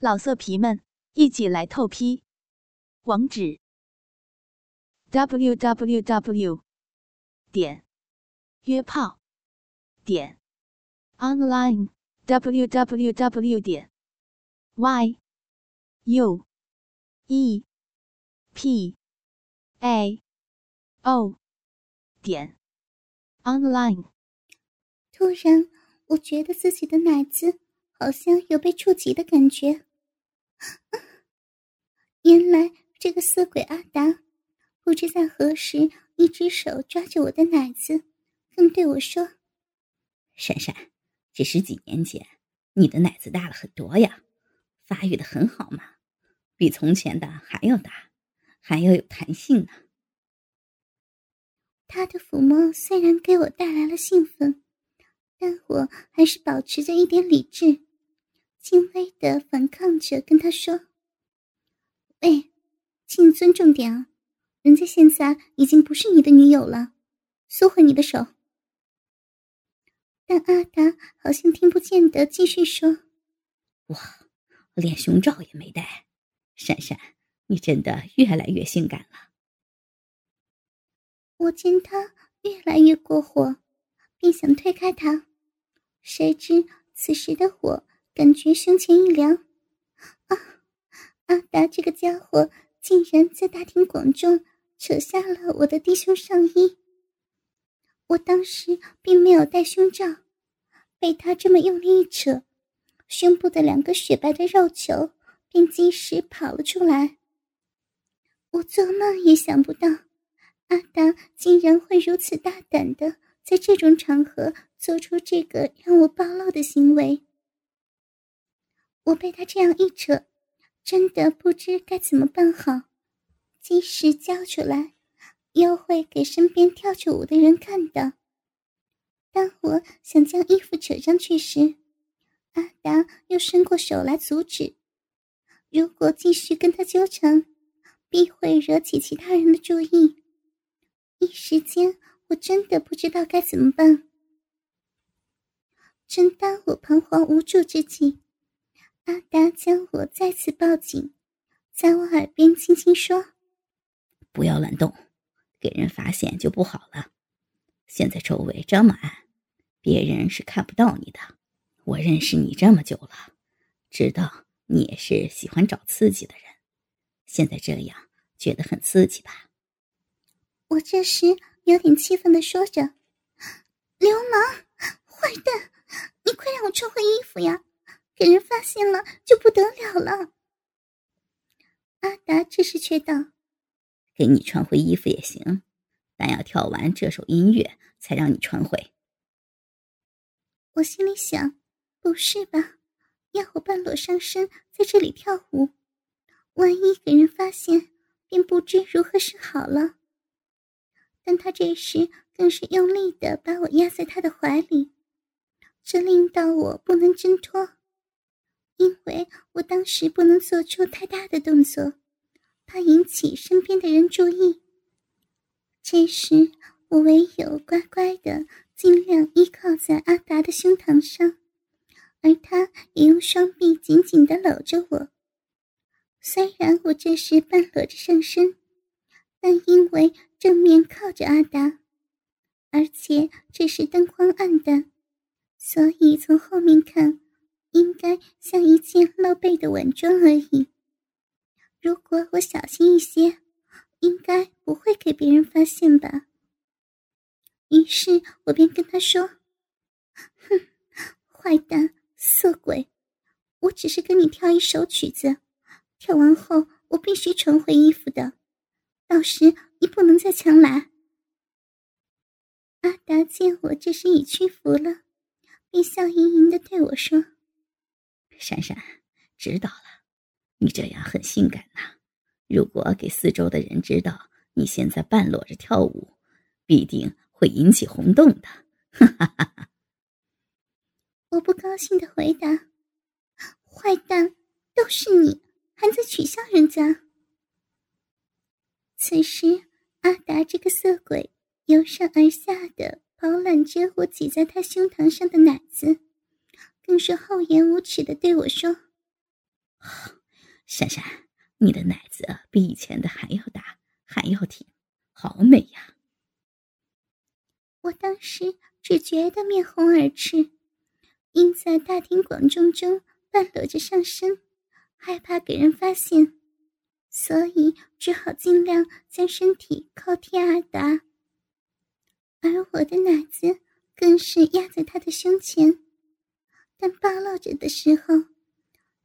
老色皮们，一起来透批！网址：w w w 点约炮点 online w w w 点 y u e p a o 点 online。突然，我觉得自己的奶子好像有被触及的感觉。原来这个色鬼阿达，不知在何时，一只手抓着我的奶子，更对我说：“珊珊，这十几年间，你的奶子大了很多呀，发育的很好嘛，比从前的还要大，还要有弹性呢。”他的抚摸虽然给我带来了兴奋，但我还是保持着一点理智。轻微的反抗着，跟他说：“喂，请尊重点啊，人家现在已经不是你的女友了，缩回你的手。”但阿达好像听不见的，继续说：“哇，连胸罩也没戴，珊珊，你真的越来越性感了。”我见他越来越过火，便想推开他，谁知此时的我。感觉胸前一凉，啊！阿达这个家伙竟然在大庭广众扯下了我的低胸上衣。我当时并没有戴胸罩，被他这么用力一扯，胸部的两个雪白的肉球便及时跑了出来。我做梦也想不到，阿达竟然会如此大胆的在这种场合做出这个让我暴露的行为。我被他这样一扯，真的不知该怎么办好。即使叫出来，又会给身边跳着舞的人看到。当我想将衣服扯上去时，阿达又伸过手来阻止。如果继续跟他纠缠，必会惹起其他人的注意。一时间，我真的不知道该怎么办。正当我彷徨无助之际，阿达将我再次抱紧，在我耳边轻轻说：“不要乱动，给人发现就不好了。现在周围这么暗，别人是看不到你的。我认识你这么久了，知道你也是喜欢找刺激的人。现在这样觉得很刺激吧？”我这时有点气愤的说着：“流氓，坏蛋，你快让我穿回衣服呀！”给人发现了就不得了了。阿达这时却道：“给你穿回衣服也行，但要跳完这首音乐才让你穿回。”我心里想：“不是吧？要我半裸上身在这里跳舞，万一给人发现，便不知如何是好了。”但他这时更是用力的把我压在他的怀里，这令到我不能挣脱。因为我当时不能做出太大的动作，怕引起身边的人注意。这时，我唯有乖乖的尽量依靠在阿达的胸膛上，而他也用双臂紧紧的搂着我。虽然我这时半裸着上身，但因为正面靠着阿达，而且这时灯光暗淡，所以从后面看。应该像一件露背的晚装而已。如果我小心一些，应该不会给别人发现吧。于是我便跟他说：“哼，坏蛋，色鬼！我只是跟你跳一首曲子，跳完后我必须穿回衣服的，到时你不能再强来。”阿达见我这时已屈服了，便笑盈盈的对我说。珊珊，知道了，你这样很性感呐。如果给四周的人知道你现在半裸着跳舞，必定会引起轰动的。哈哈哈哈我不高兴的回答：“坏蛋，都是你，还在取笑人家。”此时，阿达这个色鬼由上而下的饱揽着我挤在他胸膛上的奶子。更是厚颜无耻的对我说：“珊珊，你的奶子比以前的还要大，还要挺，好美呀！我当时只觉得面红耳赤，因在大庭广众中半裸着上身，害怕给人发现，所以只好尽量将身体靠贴而达，而我的奶子更是压在他的胸前。但暴露着的时候，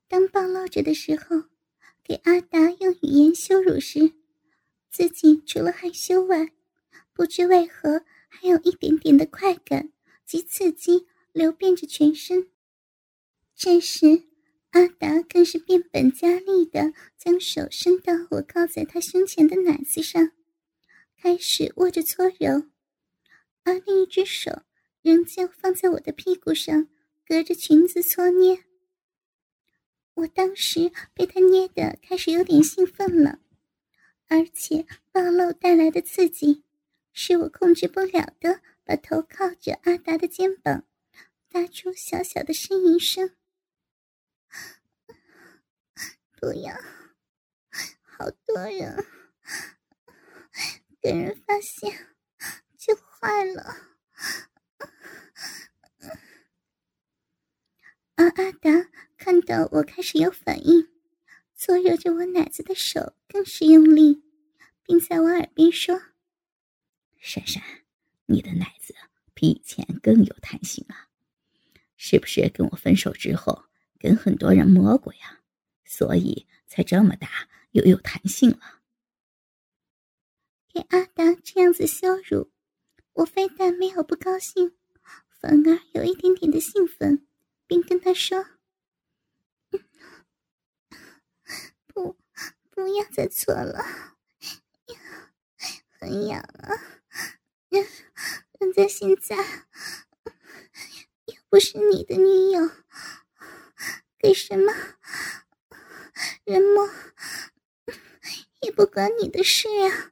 当暴露着的时候，给阿达用语言羞辱时，自己除了害羞外，不知为何还有一点点的快感及刺激流遍着全身。这时，阿达更是变本加厉的将手伸到我靠在他胸前的奶子上，开始握着搓揉，而另一只手仍旧放在我的屁股上。隔着裙子搓捏，我当时被他捏的开始有点兴奋了，而且暴露带来的刺激，使我控制不了的把头靠着阿达的肩膀，发出小小的呻吟声。不要，好多人，给人发现就坏了。而阿达看到我开始有反应，搓揉着我奶子的手更是用力，并在我耳边说：“珊珊，你的奶子比以前更有弹性了，是不是跟我分手之后跟很多人摸过呀？所以才这么大又有弹性了。”给阿达这样子羞辱，我非但没有不高兴，反而有一点点的兴奋。并跟他说：“不，不要再搓了，很痒啊！人家现在又不是你的女友，给什么人摸也不关你的事啊！”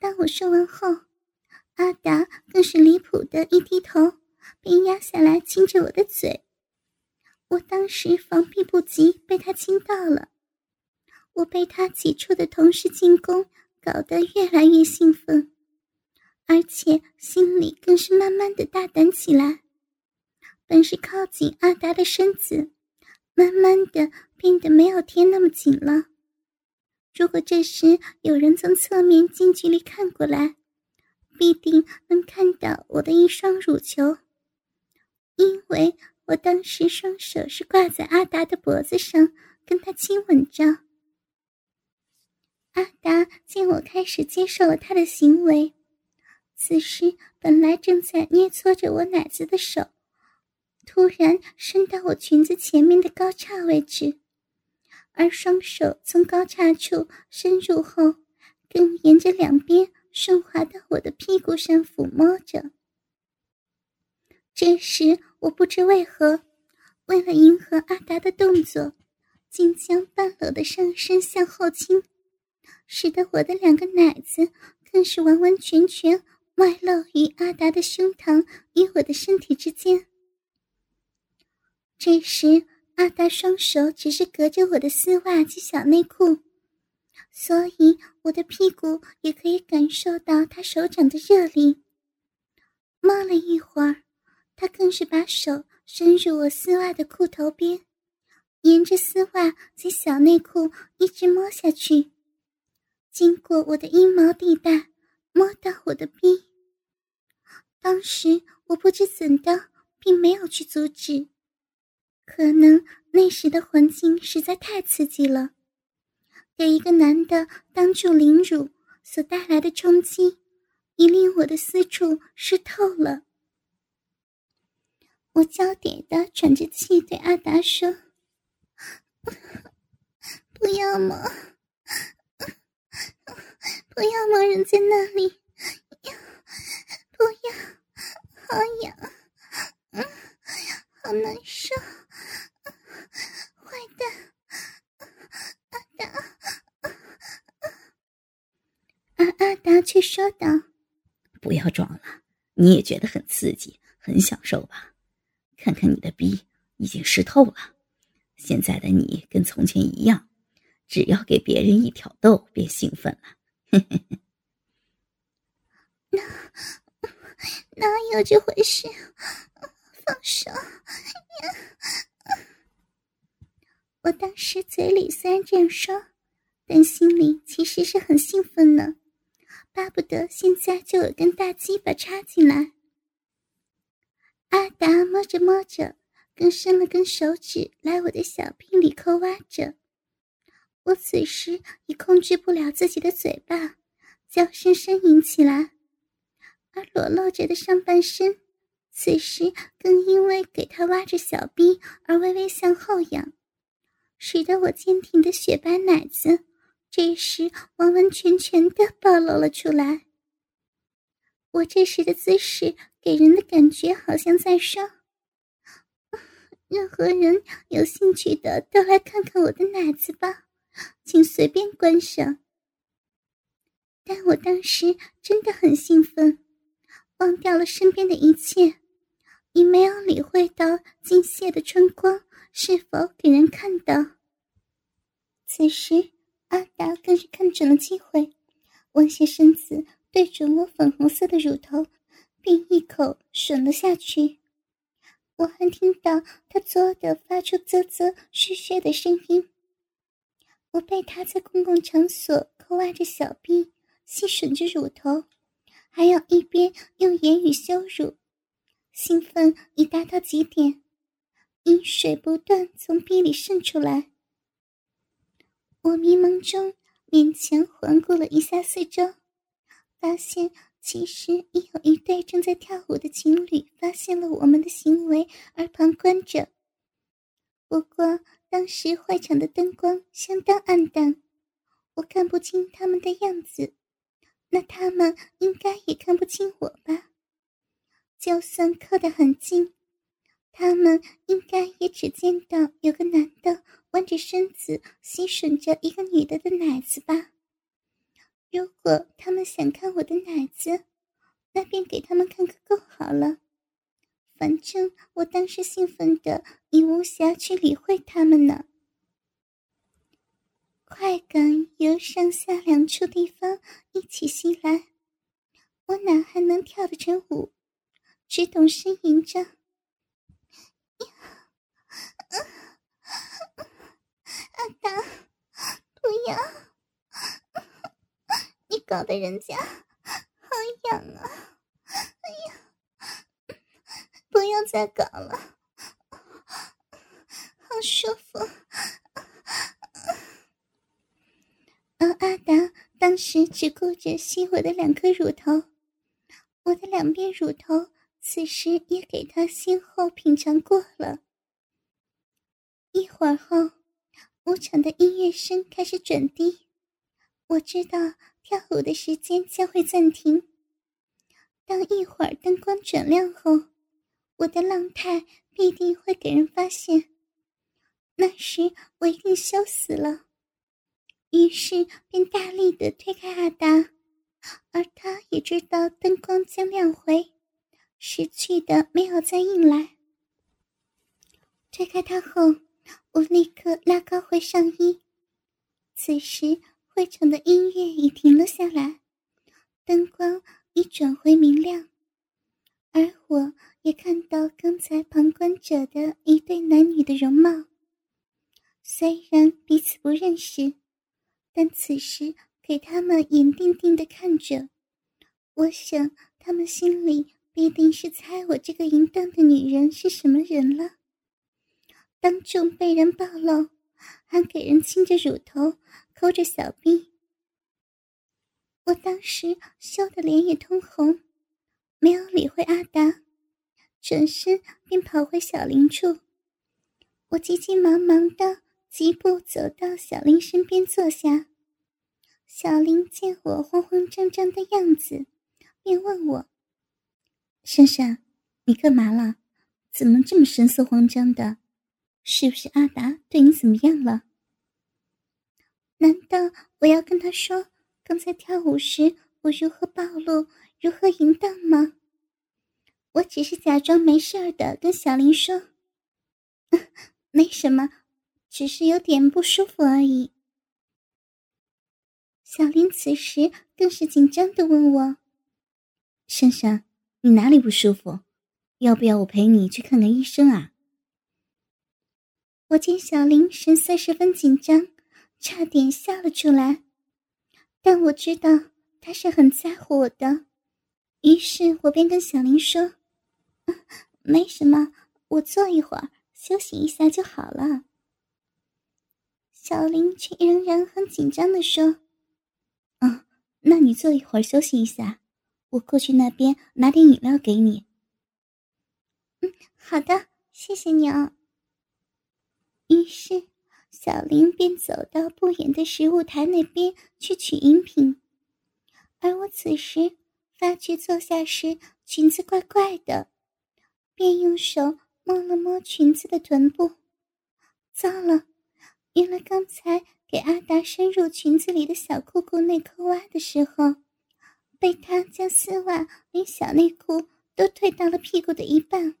当我说完后，阿达更是离谱的一低头。被压下来亲着我的嘴，我当时防避不及，被他亲到了。我被他几处的同时进攻搞得越来越兴奋，而且心里更是慢慢的大胆起来。本是靠紧阿达的身子，慢慢的变得没有贴那么紧了。如果这时有人从侧面近距离看过来，必定能看到我的一双乳球。因为我当时双手是挂在阿达的脖子上，跟他亲吻着。阿达见我开始接受了他的行为，此时本来正在捏搓着我奶子的手，突然伸到我裙子前面的高叉位置，而双手从高叉处伸入后，更沿着两边顺滑到我的屁股上抚摸着。这时，我不知为何，为了迎合阿达的动作，竟将半裸的上身向后倾，使得我的两个奶子更是完完全全外露于阿达的胸膛与我的身体之间。这时，阿达双手只是隔着我的丝袜及小内裤，所以我的屁股也可以感受到他手掌的热力。摸了一会儿。他更是把手伸入我丝袜的裤头边，沿着丝袜及小内裤一直摸下去，经过我的阴毛地带，摸到我的逼。当时我不知怎的，并没有去阻止，可能那时的环境实在太刺激了，给一个男的当众凌辱所带来的冲击，已令我的私处湿透了。我焦点的喘着气，对阿达说：“不要嘛，不要嘛，人在那里，不要，好痒，好难受，坏蛋，阿达，而阿达却说道：‘不要装了，你也觉得很刺激，很享受吧？’”看看你的逼，已经湿透了，现在的你跟从前一样，只要给别人一挑逗便兴奋了。哪哪有这回事？放手！我当时嘴里虽然这样说，但心里其实是很兴奋呢，巴不得现在就有根大鸡巴插进来。阿达摸着摸着，更伸了根手指来我的小臂里抠挖着。我此时已控制不了自己的嘴巴，叫声呻吟起来，而裸露着的上半身，此时更因为给他挖着小臂而微微向后仰，使得我坚挺的雪白奶子这时完完全全的暴露了出来。我这时的姿势。给人的感觉好像在说：“任何人有兴趣的都来看看我的奶子吧，请随便观赏。”但我当时真的很兴奋，忘掉了身边的一切，也没有理会到金泻的春光是否给人看到。此时，阿达更是看准了机会，弯下身子对准我粉红色的乳头。并一口吮了下去，我还听到他作的发出啧啧嘘嘘的声音。我被他在公共场所抠挖着小臂，吸吮着乳头，还要一边用言语羞辱，兴奋已达到极点，饮水不断从臂里渗出来。我迷蒙中勉强环顾了一下四周，发现。其实已有一对正在跳舞的情侣发现了我们的行为而旁观着。不过当时会场的灯光相当暗淡，我看不清他们的样子，那他们应该也看不清我吧？就算靠得很近，他们应该也只见到有个男的弯着身子吸吮着一个女的的奶子吧？如果他们想看我的奶子，那便给他们看个够好了。反正我当时兴奋的已无暇去理会他们呢。快感由上下两处地方一起袭来，我哪还能跳得成舞？只懂呻吟着：“阿达，不要！”搞得人家好痒啊！哎呀，不要再搞了，好舒服。而阿达当时只顾着吸我的两颗乳头，我的两边乳头此时也给他先后品尝过了。一会儿后，舞场的音乐声开始转低，我知道。跳舞的时间将会暂停。当一会儿灯光转亮后，我的浪态必定会给人发现。那时我一定羞死了。于是便大力的推开阿达，而他也知道灯光将亮回，识趣的没有再硬来。推开他后，我立刻拉高回上衣。此时。会场的音乐已停了下来，灯光已转回明亮，而我也看到刚才旁观者的一对男女的容貌。虽然彼此不认识，但此时给他们眼定定的看着，我想他们心里必定是猜我这个淫荡的女人是什么人了。当众被人暴露，还给人亲着乳头。抠着小臂，我当时羞得脸也通红，没有理会阿达，转身便跑回小林处。我急急忙忙的疾步走到小林身边坐下。小林见我慌慌张张的样子，便问我：“珊珊，你干嘛了？怎么这么神色慌张的？是不是阿达对你怎么样了？”难道我要跟他说刚才跳舞时我如何暴露、如何淫荡吗？我只是假装没事的跟小林说：“ 没什么，只是有点不舒服而已。小林此时更是紧张的问我：“珊珊，你哪里不舒服？要不要我陪你去看看医生啊？”我见小林神色十分紧张，差点笑了出来，但我知道他是很在乎我的，于是我便跟小林说：“没什么，我坐一会儿，休息一下就好了。”小林却仍然很紧张的说。嗯，那你坐一会儿休息一下，我过去那边拿点饮料给你。嗯，好的，谢谢你啊。于是，小林便走到不远的食物台那边去取饮品，而我此时发觉坐下时裙子怪怪的，便用手摸了摸裙子的臀部。糟了，原来刚才。给阿达伸入裙子里的小裤裤内扣袜的时候，被他将丝袜连小内裤都退到了屁股的一半，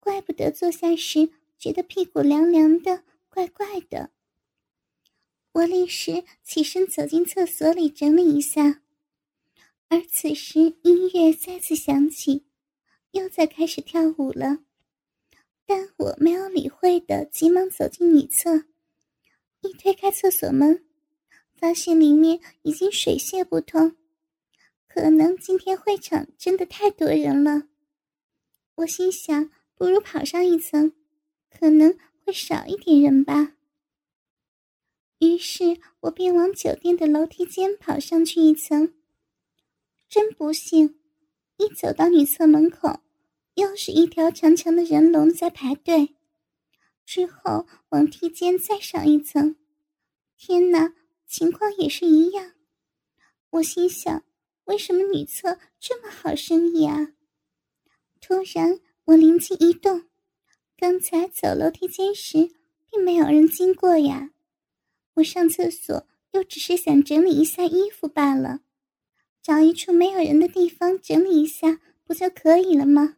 怪不得坐下时觉得屁股凉凉的，怪怪的。我立时起身走进厕所里整理一下，而此时音乐再次响起，又在开始跳舞了，但我没有理会的，急忙走进女厕。一推开厕所门，发现里面已经水泄不通。可能今天会场真的太多人了，我心想，不如跑上一层，可能会少一点人吧。于是我便往酒店的楼梯间跑上去一层。真不幸，一走到女厕门口，又是一条长长的人龙在排队。之后往梯间再上一层，天哪，情况也是一样。我心想，为什么女厕这么好生意啊？突然，我灵机一动，刚才走楼梯间时并没有人经过呀。我上厕所又只是想整理一下衣服罢了，找一处没有人的地方整理一下不就可以了吗？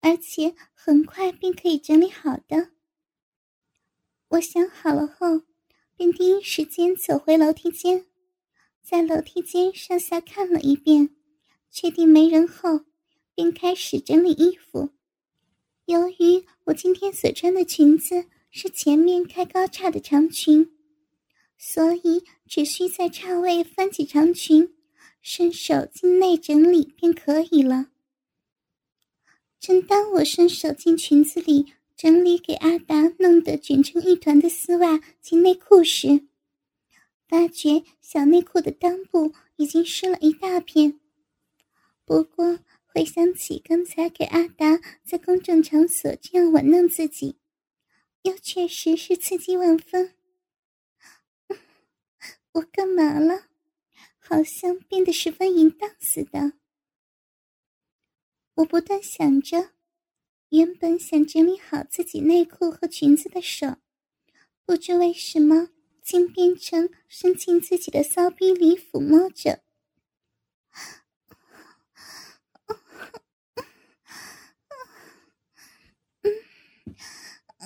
而且很快便可以整理好的。我想好了后，便第一时间走回楼梯间，在楼梯间上下看了一遍，确定没人后，便开始整理衣服。由于我今天所穿的裙子是前面开高叉的长裙，所以只需在叉位翻起长裙，伸手进内整理便可以了。正当我伸手进裙子里，整理给阿达弄得卷成一团的丝袜及内裤时，发觉小内裤的裆部已经湿了一大片。不过回想起刚才给阿达在公众场所这样玩弄自己，又确实是刺激万分。我干嘛了？好像变得十分淫荡似的。我不断想着。原本想整理好自己内裤和裙子的手，不知为什么竟变成伸进自己的骚逼里抚摸着。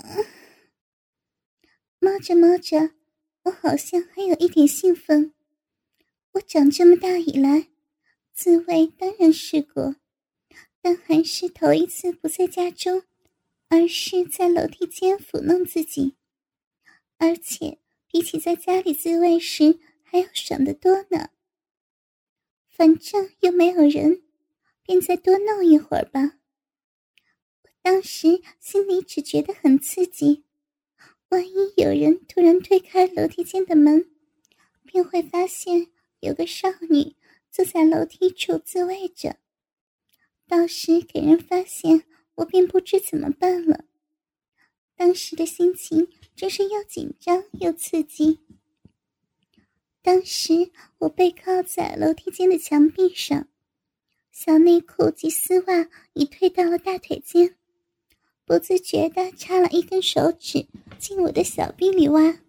摸着摸着，我好像还有一点兴奋。我长这么大以来，自慰当然试过。但还是头一次不在家中，而是在楼梯间抚弄自己，而且比起在家里自慰时还要爽得多呢。反正又没有人，便再多弄一会儿吧。当时心里只觉得很刺激，万一有人突然推开楼梯间的门，便会发现有个少女坐在楼梯处自慰着。到时给人发现，我便不知怎么办了。当时的心情真是又紧张又刺激。当时我背靠在楼梯间的墙壁上，小内裤及丝袜已退到了大腿间，不自觉地插了一根手指进我的小臂里挖，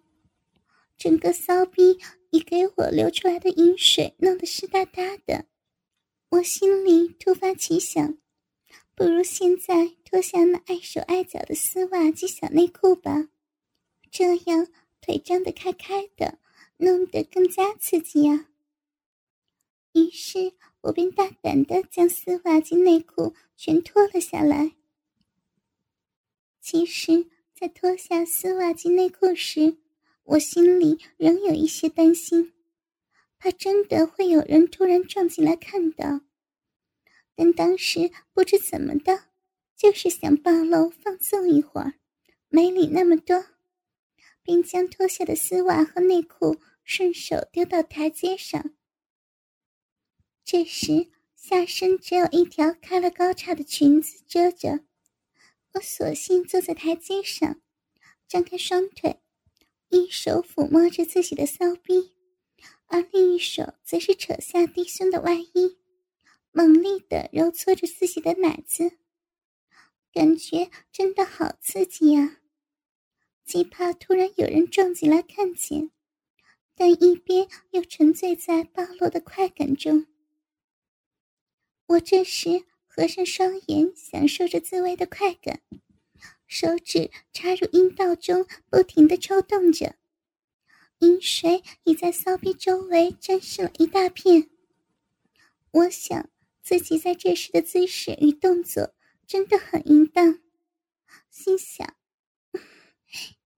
整个骚逼已给我流出来的饮水弄得湿哒哒的。我心里突发奇想，不如现在脱下那碍手碍脚的丝袜及小内裤吧，这样腿张得开开的，弄得更加刺激啊！于是我便大胆的将丝袜及内裤全脱了下来。其实，在脱下丝袜及内裤时，我心里仍有一些担心，怕真的会有人突然撞进来看到。但当时不知怎么的，就是想暴露放纵一会儿，没理那么多，并将脱下的丝袜和内裤顺手丢到台阶上。这时，下身只有一条开了高叉的裙子遮着，我索性坐在台阶上，张开双腿，一手抚摸着自己的骚逼，而另一手则是扯下低胸的外衣，猛力的揉搓着自己的奶子，感觉真的好刺激呀！既怕突然有人撞进来看见，但一边又沉醉在暴露的快感中。我这时合上双眼，享受着自慰的快感，手指插入阴道中，不停的抽动着，阴水已在骚逼周围沾湿了一大片。我想自己在这时的姿势与动作真的很淫荡，心想：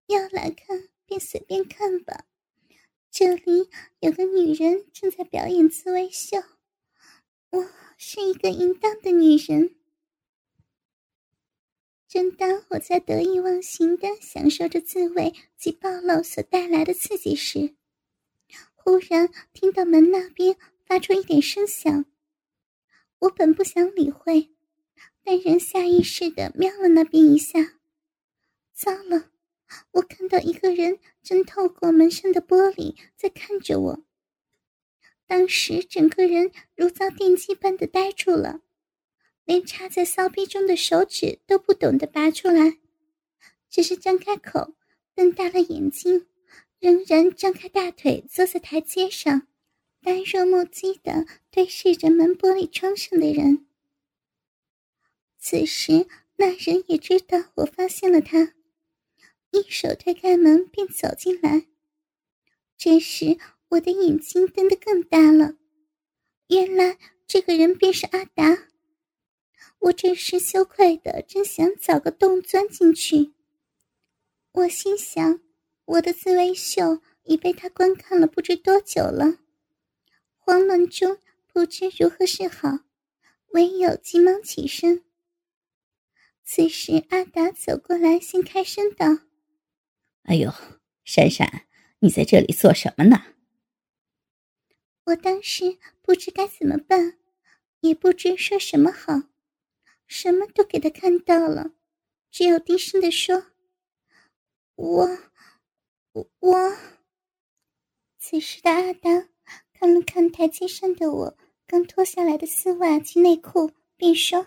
要来看便随便看吧，这里有个女人正在表演自慰秀，我。是一个淫荡的女人。正当我在得意忘形的享受着自慰及暴露所带来的刺激时，忽然听到门那边发出一点声响。我本不想理会，但仍下意识的瞄了那边一下。糟了，我看到一个人正透过门上的玻璃在看着我。当时整个人如遭电击般的呆住了，连插在骚逼中的手指都不懂得拔出来，只是张开口，瞪大了眼睛，仍然张开大腿坐在台阶上，呆若木鸡的对视着门玻璃窗上的人。此时那人也知道我发现了他，一手推开门便走进来。这时。我的眼睛瞪得更大了，原来这个人便是阿达。我这时羞愧的正想找个洞钻进去，我心想，我的自慰秀已被他观看了不知多久了，慌乱中不知如何是好，唯有急忙起身。此时阿达走过来，先开声道：“哎呦，闪闪，你在这里做什么呢？”我当时不知该怎么办，也不知说什么好，什么都给他看到了，只有低声的说：“我，我。”此时的阿达看了看台阶上的我刚脱下来的丝袜及内裤，便说：“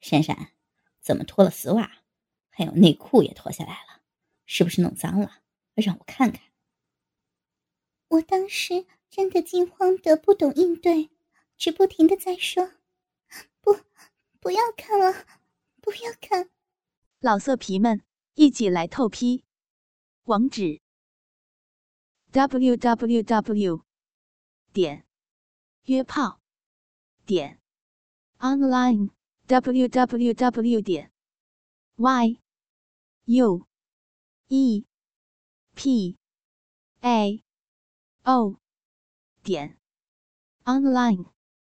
闪闪，怎么脱了丝袜，还有内裤也脱下来了？是不是弄脏了？让我看看。”我当时。真的惊慌的不懂应对，只不停的在说：“不，不要看了，不要看！”老色皮们一起来透批，网址：w w w 点约炮点 online w w w 点 y u e p a o。点 online。